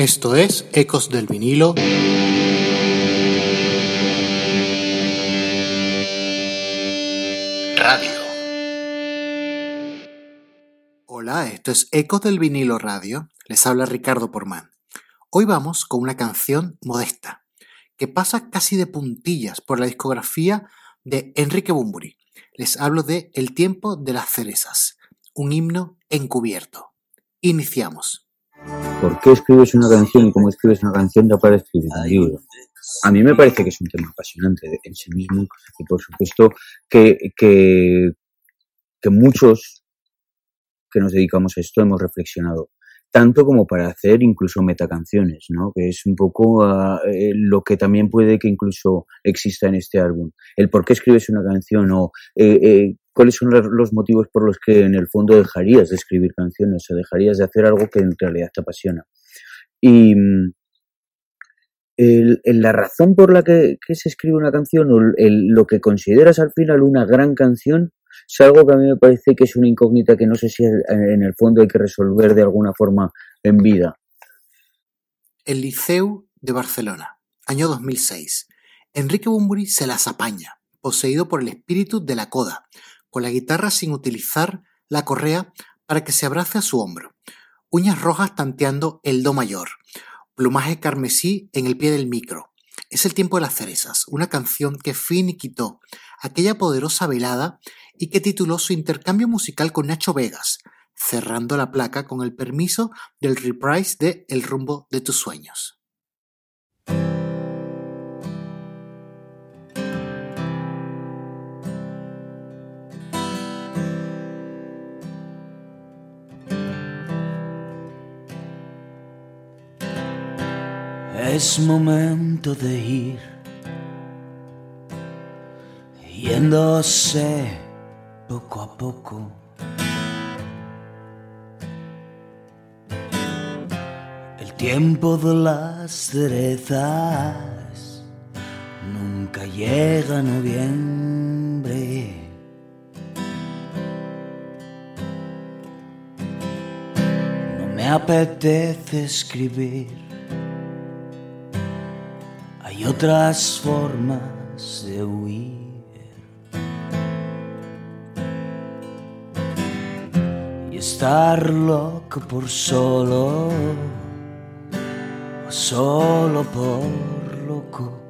Esto es Ecos del vinilo. Radio. Hola, esto es Ecos del vinilo radio. Les habla Ricardo Porman. Hoy vamos con una canción modesta que pasa casi de puntillas por la discografía de Enrique Bumburi. Les hablo de El tiempo de las cerezas, un himno encubierto. Iniciamos. ¿Por qué escribes una canción y cómo escribes una canción ya para escribir un libro? A mí me parece que es un tema apasionante en sí mismo y por supuesto que, que, que muchos que nos dedicamos a esto hemos reflexionado tanto como para hacer incluso metacanciones, ¿no? Que es un poco uh, eh, lo que también puede que incluso exista en este álbum. El por qué escribes una canción o eh, eh, cuáles son los motivos por los que en el fondo dejarías de escribir canciones o dejarías de hacer algo que en realidad te apasiona. Y mm, el, la razón por la que, se escribe una canción o lo que consideras al final una gran canción es algo que a mí me parece que es una incógnita que no sé si en el fondo hay que resolver de alguna forma en vida. El Liceu de Barcelona, año 2006. Enrique Bumburi se las apaña, poseído por el espíritu de la coda, con la guitarra sin utilizar la correa para que se abrace a su hombro, uñas rojas tanteando el do mayor, plumaje carmesí en el pie del micro. Es el tiempo de las cerezas, una canción que finiquitó aquella poderosa velada y que tituló su intercambio musical con Nacho Vegas, cerrando la placa con el permiso del reprise de El rumbo de tus sueños. Es momento de ir yéndose poco a poco. El tiempo de las cerezas nunca llega a noviembre. No me apetece escribir. Hay otras formas de huir. estar loco por solo, solo por loco.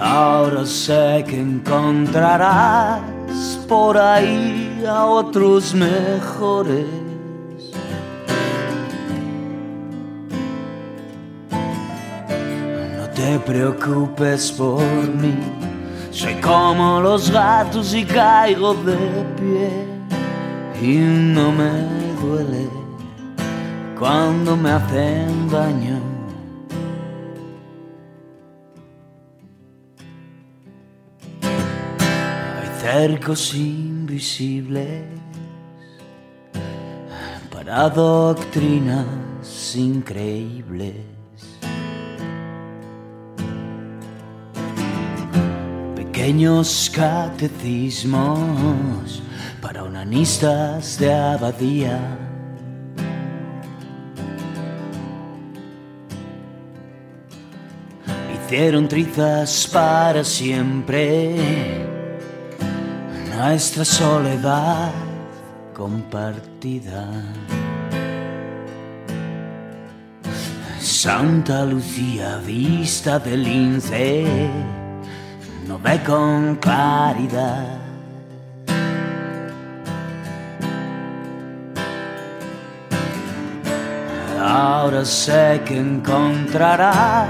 Ahora sé que encontrarás por ahí a otros mejores. Te preocupes por mí soy como los gatos y caigo de pie y no me duele cuando me hacen daño. Hay cercos invisibles para doctrinas increíbles. Pequeños catecismos para onanistas de abadía. Hicieron trizas para siempre nuestra soledad compartida. Santa Lucía, vista del lince no ve con claridad. Ahora sé que encontrarás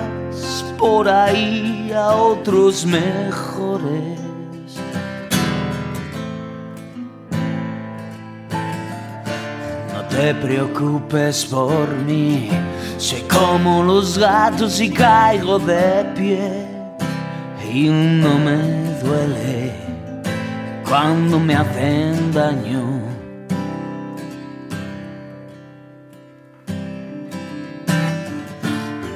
por ahí a otros mejores. No te preocupes por mí, soy como los gatos y caigo de pie y no me duele cuando me hacen daño.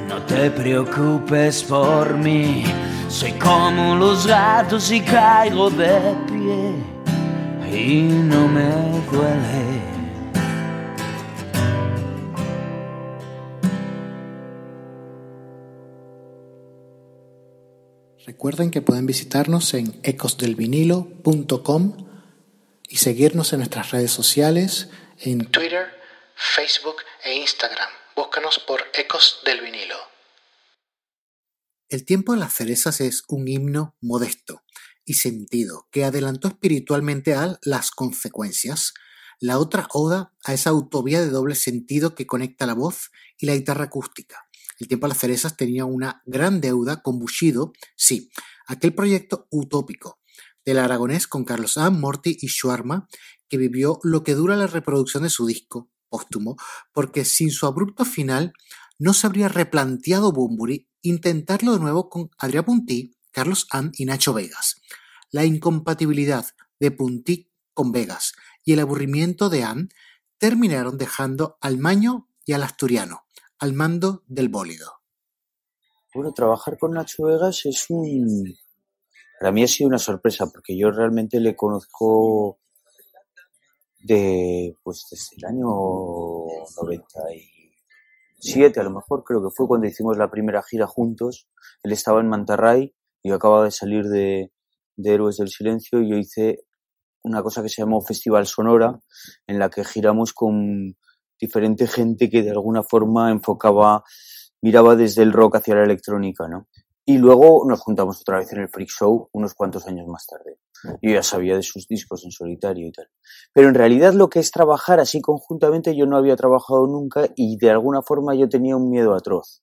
No te preocupes por mí, soy como los gatos y caigo de pie y no me duele. Recuerden que pueden visitarnos en ecosdelvinilo.com y seguirnos en nuestras redes sociales en Twitter, Facebook e Instagram. Búscanos por Ecos del Vinilo. El tiempo de las cerezas es un himno modesto y sentido que adelantó espiritualmente a las consecuencias, la otra oda a esa autovía de doble sentido que conecta la voz y la guitarra acústica. El tiempo de las cerezas tenía una gran deuda con Bushido, sí, aquel proyecto utópico del aragonés con Carlos A. Morty y Schwarma, que vivió lo que dura la reproducción de su disco póstumo, porque sin su abrupto final no se habría replanteado Bumburi intentarlo de nuevo con Adrià Puntí, Carlos Ann y Nacho Vegas. La incompatibilidad de Puntí con Vegas y el aburrimiento de Ann terminaron dejando al Maño y al Asturiano al mando del bólido. Bueno, trabajar con Nacho Vegas es un... Para mí ha sido una sorpresa porque yo realmente le conozco de pues desde el año 97 a lo mejor creo que fue cuando hicimos la primera gira juntos él estaba en Mantarray y yo acababa de salir de, de Héroes del Silencio y yo hice una cosa que se llamó Festival Sonora en la que giramos con diferente gente que de alguna forma enfocaba miraba desde el rock hacia la electrónica no y luego nos juntamos otra vez en el Freak Show unos cuantos años más tarde. Yo ya sabía de sus discos en solitario y tal. Pero en realidad lo que es trabajar así conjuntamente yo no había trabajado nunca y de alguna forma yo tenía un miedo atroz.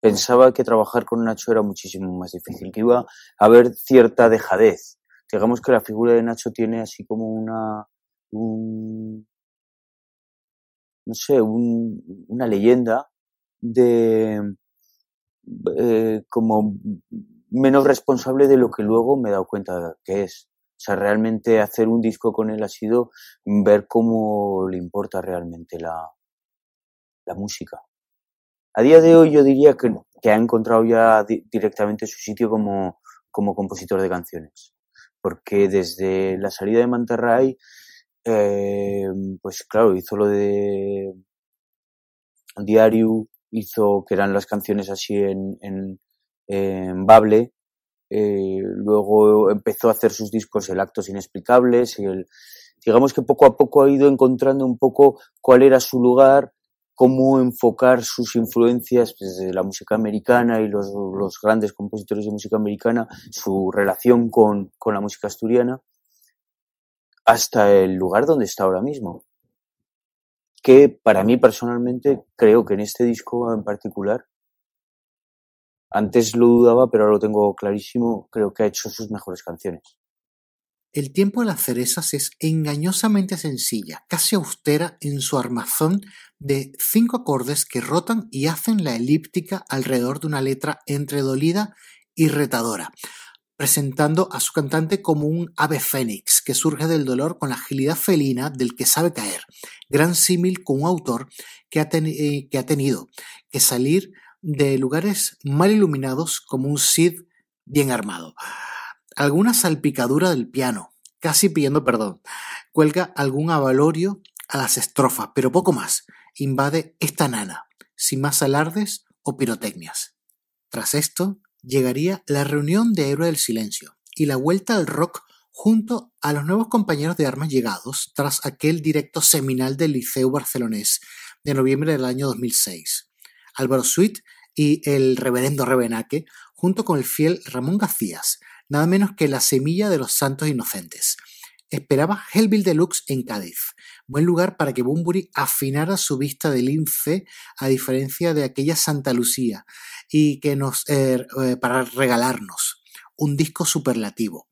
Pensaba que trabajar con Nacho era muchísimo más difícil, que iba a haber cierta dejadez. Digamos que la figura de Nacho tiene así como una... Un, no sé, un, una leyenda de eh, como menos responsable de lo que luego me he dado cuenta que es. O sea, realmente hacer un disco con él ha sido ver cómo le importa realmente la, la música. A día de hoy yo diría que, que ha encontrado ya directamente su sitio como, como compositor de canciones. Porque desde la salida de Manterray, eh, pues claro, hizo lo de Diario, hizo que eran las canciones así en, en, Bable. Eh, luego empezó a hacer sus discos el Actos Inexplicables. Y el, digamos que poco a poco ha ido encontrando un poco cuál era su lugar, cómo enfocar sus influencias desde pues, la música americana y los, los, grandes compositores de música americana, su relación con, con la música asturiana, hasta el lugar donde está ahora mismo que para mí personalmente creo que en este disco en particular, antes lo dudaba, pero ahora lo tengo clarísimo, creo que ha hecho sus mejores canciones. El tiempo de las cerezas es engañosamente sencilla, casi austera en su armazón de cinco acordes que rotan y hacen la elíptica alrededor de una letra entre dolida y retadora, presentando a su cantante como un ave fénix que surge del dolor con la agilidad felina del que sabe caer, gran símil con un autor que ha, eh, tenido que salir de lugares mal iluminados como un Cid bien armado. Alguna salpicadura del piano, casi pidiendo perdón. Cuelga algún avalorio a las estrofas, pero poco más. Invade esta nana, sin más alardes o pirotecnias. Tras esto, llegaría la reunión de Héroe del Silencio y la vuelta al rock junto a los nuevos compañeros de armas llegados tras aquel directo seminal del Liceo Barcelonés de noviembre del año 2006. Álvaro Sweet y el reverendo Rebenaque, junto con el fiel Ramón Gacías, nada menos que la semilla de los santos inocentes. Esperaba Hellville Deluxe en Cádiz, buen lugar para que Bumburi afinara su vista de lince a diferencia de aquella Santa Lucía y que nos eh, eh, para regalarnos un disco superlativo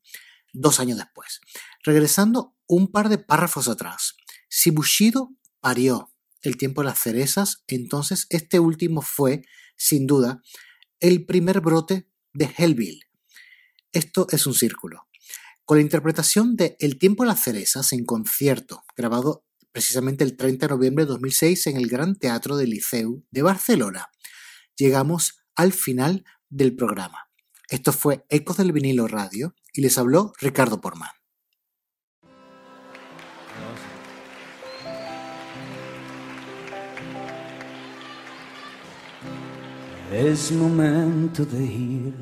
dos años después. Regresando un par de párrafos atrás, si Bushido parió el tiempo de las cerezas, entonces este último fue, sin duda, el primer brote de Hellville. Esto es un círculo con la interpretación de El tiempo de las cerezas en concierto, grabado precisamente el 30 de noviembre de 2006 en el Gran Teatro del Liceu de Barcelona. Llegamos al final del programa. Esto fue Ecos del Vinilo Radio y les habló Ricardo Porman. Es momento de ir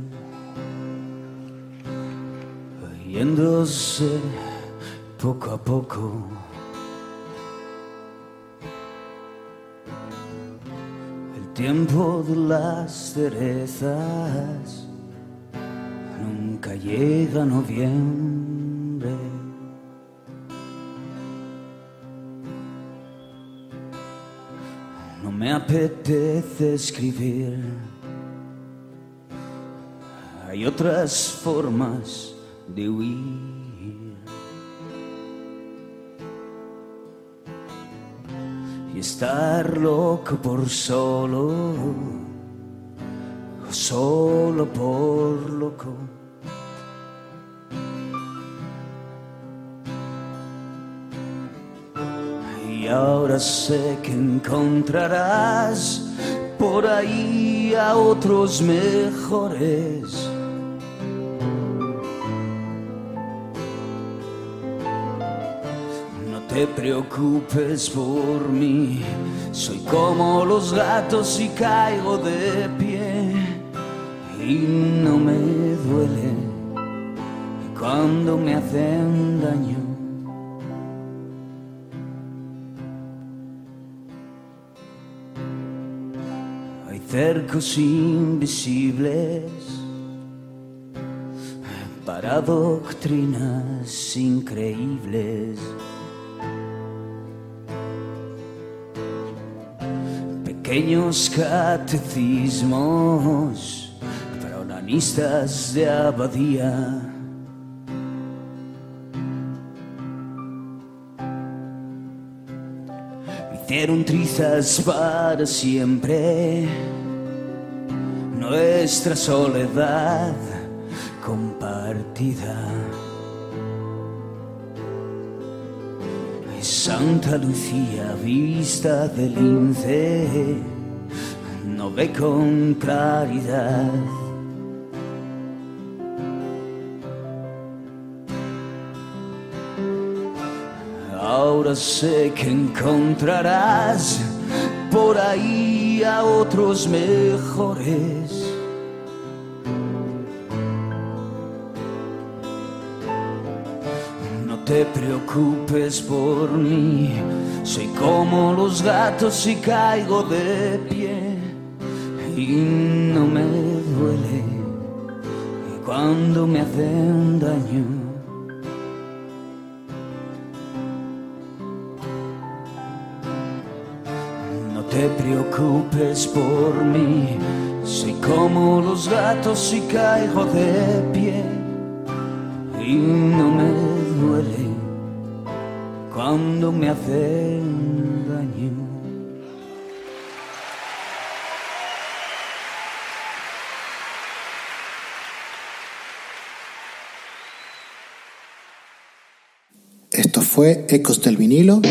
yéndose poco a poco. El tiempo de las cerezas nunca llega a noviembre. No me apetece escribir. Hay otras formas de huir. Y estar loco por solo, solo por loco. Y ahora sé que encontrarás por ahí a otros mejores. Te preocupes por mí, soy como los gatos y caigo de pie. Y no me duele cuando me hacen daño. Hay cercos invisibles para doctrinas increíbles. Pequeños catecismos para de abadía. Hicieron trizas para siempre nuestra soledad compartida. Santa Lucía, vista del lince, no ve con claridad. Ahora sé que encontrarás por ahí a otros mejores. Te preocupes por mí, soy como los gatos y caigo de pie y no me duele. Cuando me hacen daño. No te preocupes por mí, soy como los gatos y caigo de pie y no me duele cuando me hacen daño. Esto fue Ecos del vinilo